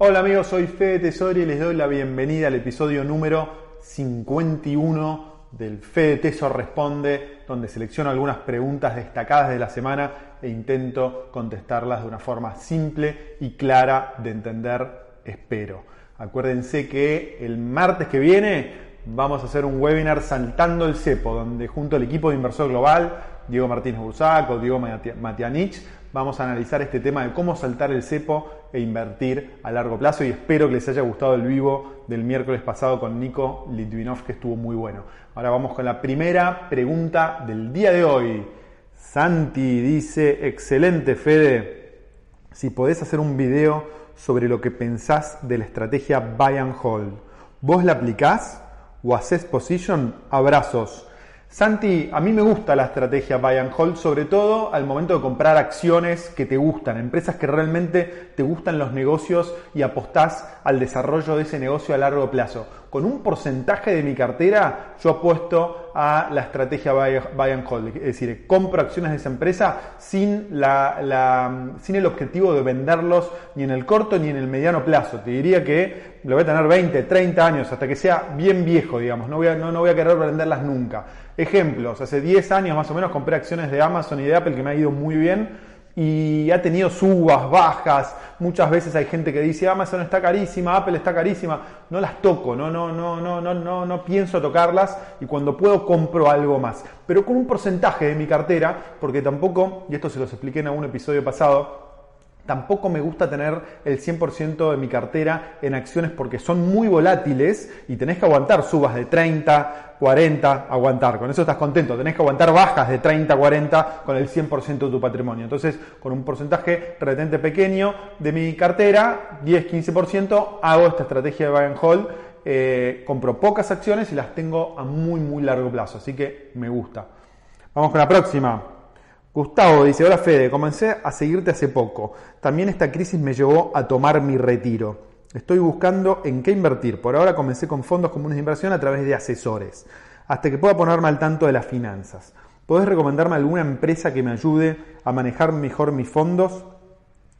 Hola amigos, soy Fede Tesori y les doy la bienvenida al episodio número 51 del Fede Tesor Responde, donde selecciono algunas preguntas destacadas de la semana e intento contestarlas de una forma simple y clara de entender, espero. Acuérdense que el martes que viene vamos a hacer un webinar saltando el cepo, donde junto al equipo de inversor global, Diego Martínez Bursaco, Diego Matianich, vamos a analizar este tema de cómo saltar el cepo e invertir a largo plazo y espero que les haya gustado el vivo del miércoles pasado con Nico Litvinov que estuvo muy bueno. Ahora vamos con la primera pregunta del día de hoy. Santi dice, excelente Fede, si podés hacer un video sobre lo que pensás de la estrategia buy and hold, ¿vos la aplicás o haces position? Abrazos. Santi, a mí me gusta la estrategia buy and hold, sobre todo al momento de comprar acciones que te gustan, empresas que realmente te gustan los negocios y apostás al desarrollo de ese negocio a largo plazo. Con un porcentaje de mi cartera, yo apuesto a la estrategia buy and hold, es decir, compro acciones de esa empresa sin, la, sin el objetivo de venderlos ni en el corto ni en el mediano plazo. Te diría que lo voy a tener 20, 30 años, hasta que sea bien viejo, digamos, no voy a, no, no voy a querer venderlas nunca. Ejemplos, hace 10 años más o menos compré acciones de Amazon y de Apple que me ha ido muy bien y ha tenido subas, bajas. Muchas veces hay gente que dice Amazon está carísima, Apple está carísima. No las toco, no, no, no, no, no, no, no pienso tocarlas y cuando puedo compro algo más. Pero con un porcentaje de mi cartera, porque tampoco, y esto se los expliqué en algún episodio pasado, Tampoco me gusta tener el 100% de mi cartera en acciones porque son muy volátiles y tenés que aguantar subas de 30, 40, aguantar. Con eso estás contento. Tenés que aguantar bajas de 30, 40 con el 100% de tu patrimonio. Entonces, con un porcentaje retente pequeño de mi cartera, 10, 15%, hago esta estrategia de buy and hold. Eh, compro pocas acciones y las tengo a muy, muy largo plazo. Así que me gusta. Vamos con la próxima. Gustavo dice, hola Fede, comencé a seguirte hace poco. También esta crisis me llevó a tomar mi retiro. Estoy buscando en qué invertir. Por ahora comencé con fondos comunes de inversión a través de asesores, hasta que pueda ponerme al tanto de las finanzas. ¿Podés recomendarme alguna empresa que me ayude a manejar mejor mis fondos?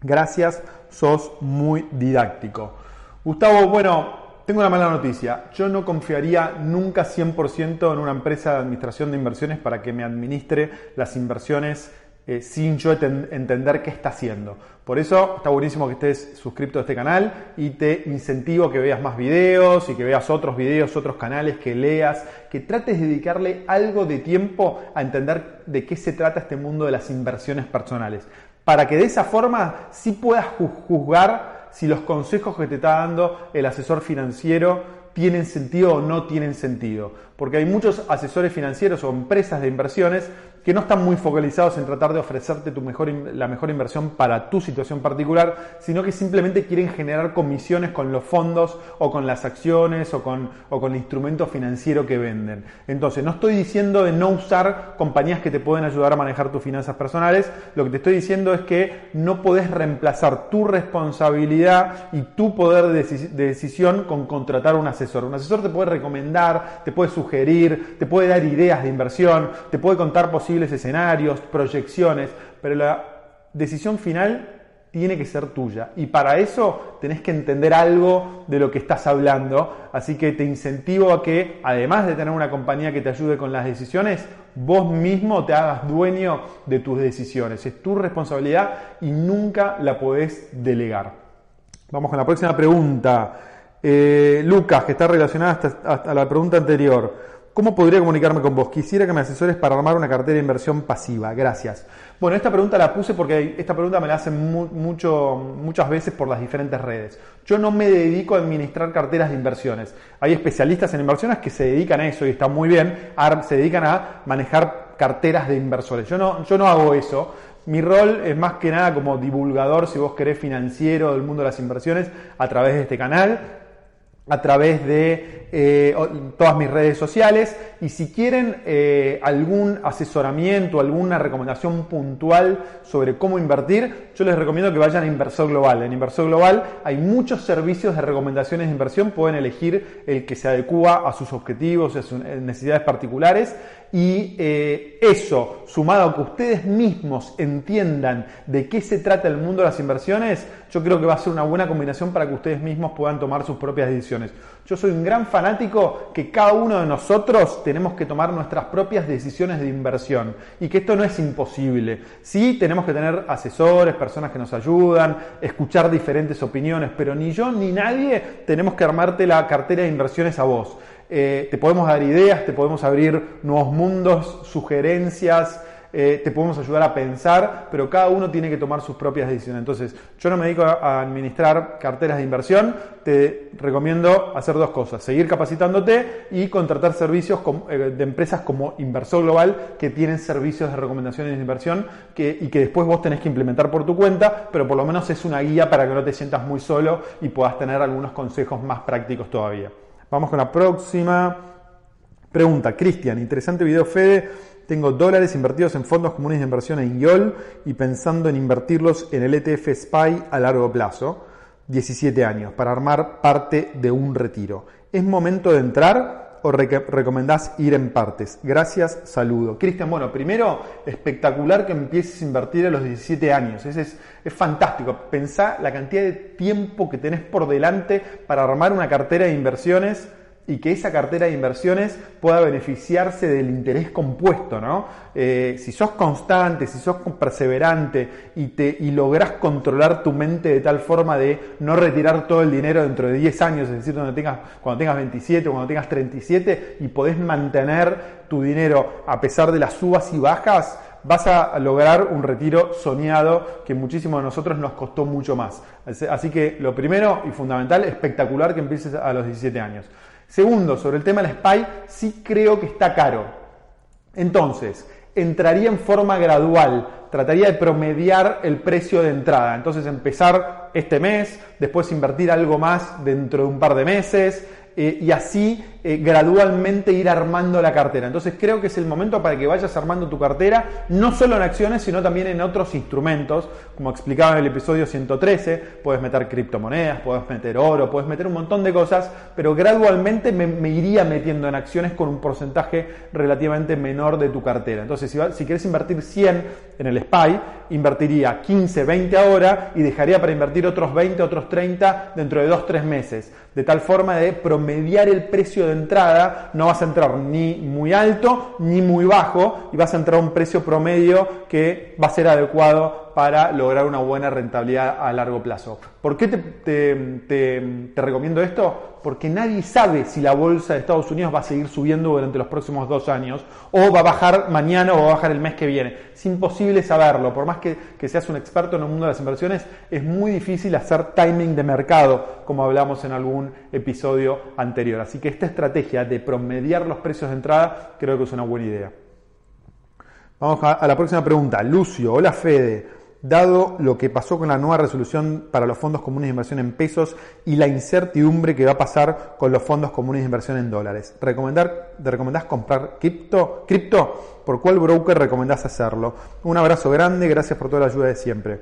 Gracias, sos muy didáctico. Gustavo, bueno, tengo una mala noticia. Yo no confiaría nunca 100% en una empresa de administración de inversiones para que me administre las inversiones eh, sin yo entender qué está haciendo. Por eso está buenísimo que estés suscrito a este canal y te incentivo que veas más videos y que veas otros videos, otros canales, que leas, que trates de dedicarle algo de tiempo a entender de qué se trata este mundo de las inversiones personales. Para que de esa forma sí puedas juzgar si los consejos que te está dando el asesor financiero tienen sentido o no tienen sentido. Porque hay muchos asesores financieros o empresas de inversiones que no están muy focalizados en tratar de ofrecerte tu mejor, la mejor inversión para tu situación particular, sino que simplemente quieren generar comisiones con los fondos o con las acciones o con, o con el instrumento financiero que venden. Entonces, no estoy diciendo de no usar compañías que te pueden ayudar a manejar tus finanzas personales, lo que te estoy diciendo es que no podés reemplazar tu responsabilidad y tu poder de, decisión con contratar un asesor. Un asesor te puede recomendar, te puede sugerir, te puede dar ideas de inversión, te puede contar posibles escenarios, proyecciones, pero la decisión final tiene que ser tuya. Y para eso tenés que entender algo de lo que estás hablando. Así que te incentivo a que, además de tener una compañía que te ayude con las decisiones, vos mismo te hagas dueño de tus decisiones. Es tu responsabilidad y nunca la podés delegar. Vamos con la próxima pregunta. Eh, Lucas, que está relacionada a la pregunta anterior. ¿Cómo podría comunicarme con vos? Quisiera que me asesores para armar una cartera de inversión pasiva. Gracias. Bueno, esta pregunta la puse porque esta pregunta me la hacen mucho, muchas veces por las diferentes redes. Yo no me dedico a administrar carteras de inversiones. Hay especialistas en inversiones que se dedican a eso y está muy bien. Se dedican a manejar carteras de inversores. Yo no, yo no hago eso. Mi rol es más que nada como divulgador, si vos querés, financiero del mundo de las inversiones a través de este canal a través de eh, todas mis redes sociales y si quieren eh, algún asesoramiento, alguna recomendación puntual sobre cómo invertir, yo les recomiendo que vayan a Inversor Global. En Inversor Global hay muchos servicios de recomendaciones de inversión, pueden elegir el que se adecua a sus objetivos, a sus necesidades particulares y eh, eso, sumado a que ustedes mismos entiendan de qué se trata el mundo de las inversiones, yo creo que va a ser una buena combinación para que ustedes mismos puedan tomar sus propias decisiones. Yo soy un gran fanático que cada uno de nosotros tenemos que tomar nuestras propias decisiones de inversión y que esto no es imposible. Sí, tenemos que tener asesores, personas que nos ayudan, escuchar diferentes opiniones, pero ni yo ni nadie tenemos que armarte la cartera de inversiones a vos. Eh, te podemos dar ideas, te podemos abrir nuevos mundos, sugerencias, eh, te podemos ayudar a pensar, pero cada uno tiene que tomar sus propias decisiones. Entonces, yo no me dedico a administrar carteras de inversión, te recomiendo hacer dos cosas, seguir capacitándote y contratar servicios eh, de empresas como Inversor Global que tienen servicios de recomendaciones de inversión y que después vos tenés que implementar por tu cuenta, pero por lo menos es una guía para que no te sientas muy solo y puedas tener algunos consejos más prácticos todavía. Vamos con la próxima pregunta. Cristian, interesante video Fede. Tengo dólares invertidos en fondos comunes de inversión en YOL y pensando en invertirlos en el ETF SPY a largo plazo, 17 años, para armar parte de un retiro. ¿Es momento de entrar o recomendás ir en partes? Gracias, saludo. Cristian, bueno, primero, espectacular que empieces a invertir a los 17 años. Es, es, es fantástico. Pensá la cantidad de tiempo que tenés por delante para armar una cartera de inversiones y que esa cartera de inversiones pueda beneficiarse del interés compuesto, ¿no? Eh, si sos constante, si sos perseverante y, te, y lográs controlar tu mente de tal forma de no retirar todo el dinero dentro de 10 años, es decir, cuando tengas, cuando tengas 27 o cuando tengas 37 y podés mantener tu dinero a pesar de las subas y bajas, vas a lograr un retiro soñado que muchísimo de nosotros nos costó mucho más. Así que lo primero y fundamental, espectacular que empieces a los 17 años. Segundo, sobre el tema del SPY, sí creo que está caro. Entonces, entraría en forma gradual, trataría de promediar el precio de entrada. Entonces, empezar este mes, después invertir algo más dentro de un par de meses, eh, y así eh, gradualmente ir armando la cartera. Entonces creo que es el momento para que vayas armando tu cartera, no solo en acciones, sino también en otros instrumentos, como explicaba en el episodio 113, puedes meter criptomonedas, puedes meter oro, puedes meter un montón de cosas, pero gradualmente me, iría metiendo en acciones con un porcentaje relativamente menor de tu cartera. Entonces si, si quieres invertir 100 en el SPY, invertiría 15, 20 ahora y dejaría para invertir otros 20, otros 30 dentro de 2, 3 meses. De tal forma de promediar el precio de entrada, no vas a entrar ni muy alto ni muy bajo y vas a entrar a un precio promedio que va a ser adecuado para lograr una buena rentabilidad a largo plazo. ¿Por qué te, recomiendo esto? Porque nadie sabe si la bolsa de Estados Unidos va a seguir subiendo durante los próximos dos años o va a bajar mañana o va a bajar el mes que viene. Es imposible saberlo. Por más que, que seas un experto en el mundo de las inversiones, es muy difícil hacer timing de mercado, como hablamos en algún episodio anterior. Así que esta estrategia de promediar los precios de entrada creo que es una buena idea. Vamos a la próxima pregunta. Lucio, hola Fede dado lo que pasó con la nueva resolución para los fondos comunes de inversión en pesos y la incertidumbre que va a pasar con los fondos comunes de inversión en dólares. ¿Recomendar, ¿Te recomendás comprar cripto? ¿Cripto? ¿Por cuál broker recomendás hacerlo? Un abrazo grande, gracias por toda la ayuda de siempre.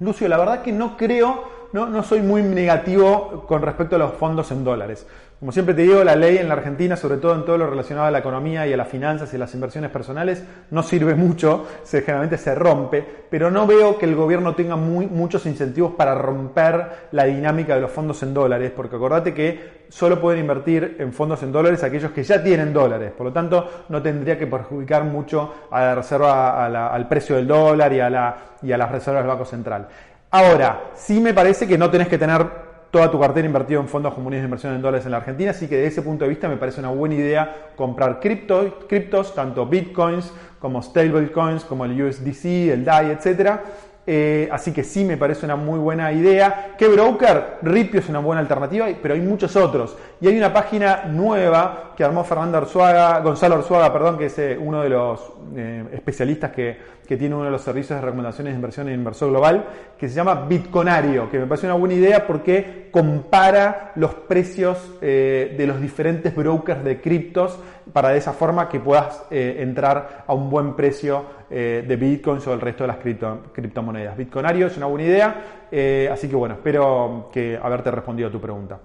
Lucio, la verdad que no creo, no, no soy muy negativo con respecto a los fondos en dólares. Como siempre te digo, la ley en la Argentina, sobre todo en todo lo relacionado a la economía y a las finanzas y las inversiones personales, no sirve mucho, se, generalmente se rompe, pero no veo que el gobierno tenga muchos incentivos para romper la dinámica de los fondos en dólares, porque acordate que solo pueden invertir en fondos en dólares aquellos que ya tienen dólares, por lo tanto no tendría que perjudicar mucho a la reserva, al precio del dólar y a las reservas del Banco Central. Ahora, sí me parece que no tenés que tener toda tu cartera invertida en fondos comunes de inversión en dólares en la Argentina, así que desde ese punto de vista me parece una buena idea comprar criptos, tanto bitcoins como stablecoins, como el USDC, el DAI, etcétera. Eh, así que sí me parece una muy buena idea. ¿Qué broker? Ripio es una buena alternativa, pero hay muchos otros. Y hay una página nueva que armó Fernando Arzuaga, Gonzalo Arzuaga, perdón, que es eh, uno de los eh, especialistas que que tiene uno de los servicios de recomendaciones de inversión en inversor global, que se llama Bitconario, que me parece una buena idea porque compara los precios eh, de los diferentes brokers de criptos para de esa forma que puedas entrar a un buen precio de bitcoins o el resto de las criptomonedas. Bitconario es una buena idea, así que bueno, espero que haberte respondido a tu pregunta.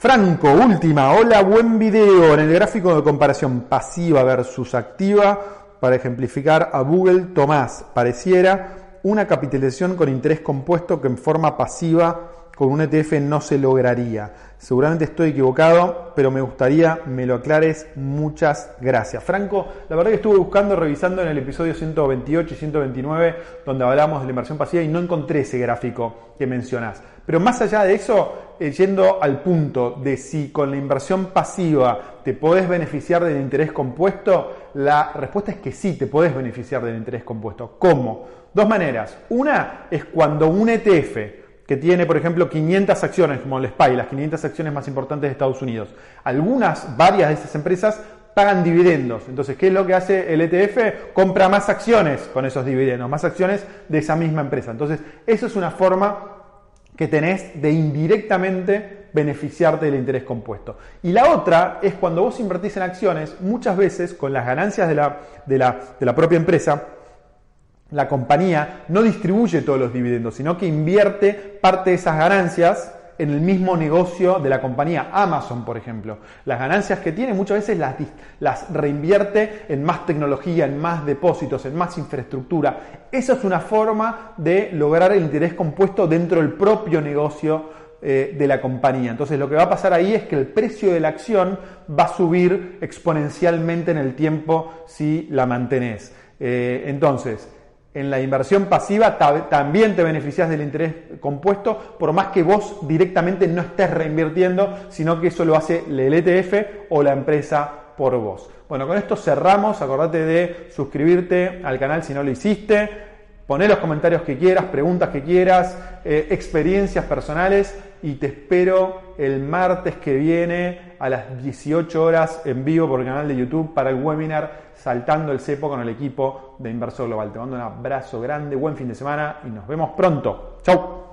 Franco, última, hola, buen video. En el gráfico de comparación pasiva versus activa, para ejemplificar a Google, Tomás, pareciera una capitalización con interés compuesto que en forma pasiva con un ETF no se lograría. Seguramente estoy equivocado, pero me gustaría me lo aclares. Muchas gracias. Franco, la verdad que estuve buscando, revisando en el episodio 128 y 129, donde hablamos de la inversión pasiva y no encontré ese gráfico que mencionas. Pero más allá de eso, eh, yendo al punto de si con la inversión pasiva te podés beneficiar del interés compuesto, la respuesta es que sí, te podés beneficiar del interés compuesto. ¿Cómo? Dos maneras. Una es cuando un ETF que tiene, por ejemplo, 500 acciones, como el SPY, las 500 acciones más importantes de Estados Unidos. Algunas, varias de esas empresas pagan dividendos. Entonces, ¿qué es lo que hace el ETF? Compra más acciones con esos dividendos, más acciones de esa misma empresa. Entonces, eso es una forma que tenés de indirectamente beneficiarte del interés compuesto. Y la otra es cuando vos invertís en acciones, muchas veces con las ganancias de la, de la, de la propia empresa, la compañía no distribuye todos los dividendos, sino que invierte parte de esas ganancias en el mismo negocio de la compañía. Amazon, por ejemplo. Las ganancias que tiene muchas veces las, reinvierte en más tecnología, en más depósitos, en más infraestructura. Esa es una forma de lograr el interés compuesto dentro del propio negocio eh, de la compañía. Entonces lo que va a pasar ahí es que el precio de la acción va a subir exponencialmente en el tiempo si la mantenés. Eh, entonces, en la inversión pasiva también te beneficias del interés compuesto, por más que vos directamente no estés reinvirtiendo, sino que eso lo hace el ETF o la empresa por vos. Bueno, con esto cerramos. Acordate de suscribirte al canal si no lo hiciste. Poné los comentarios que quieras, preguntas que quieras, eh, experiencias personales y te espero el martes que viene a las 18 horas en vivo por el canal de YouTube para el webinar saltando el cepo con el equipo de Inversor Global. Te mando un abrazo grande, buen fin de semana y nos vemos pronto. Chau.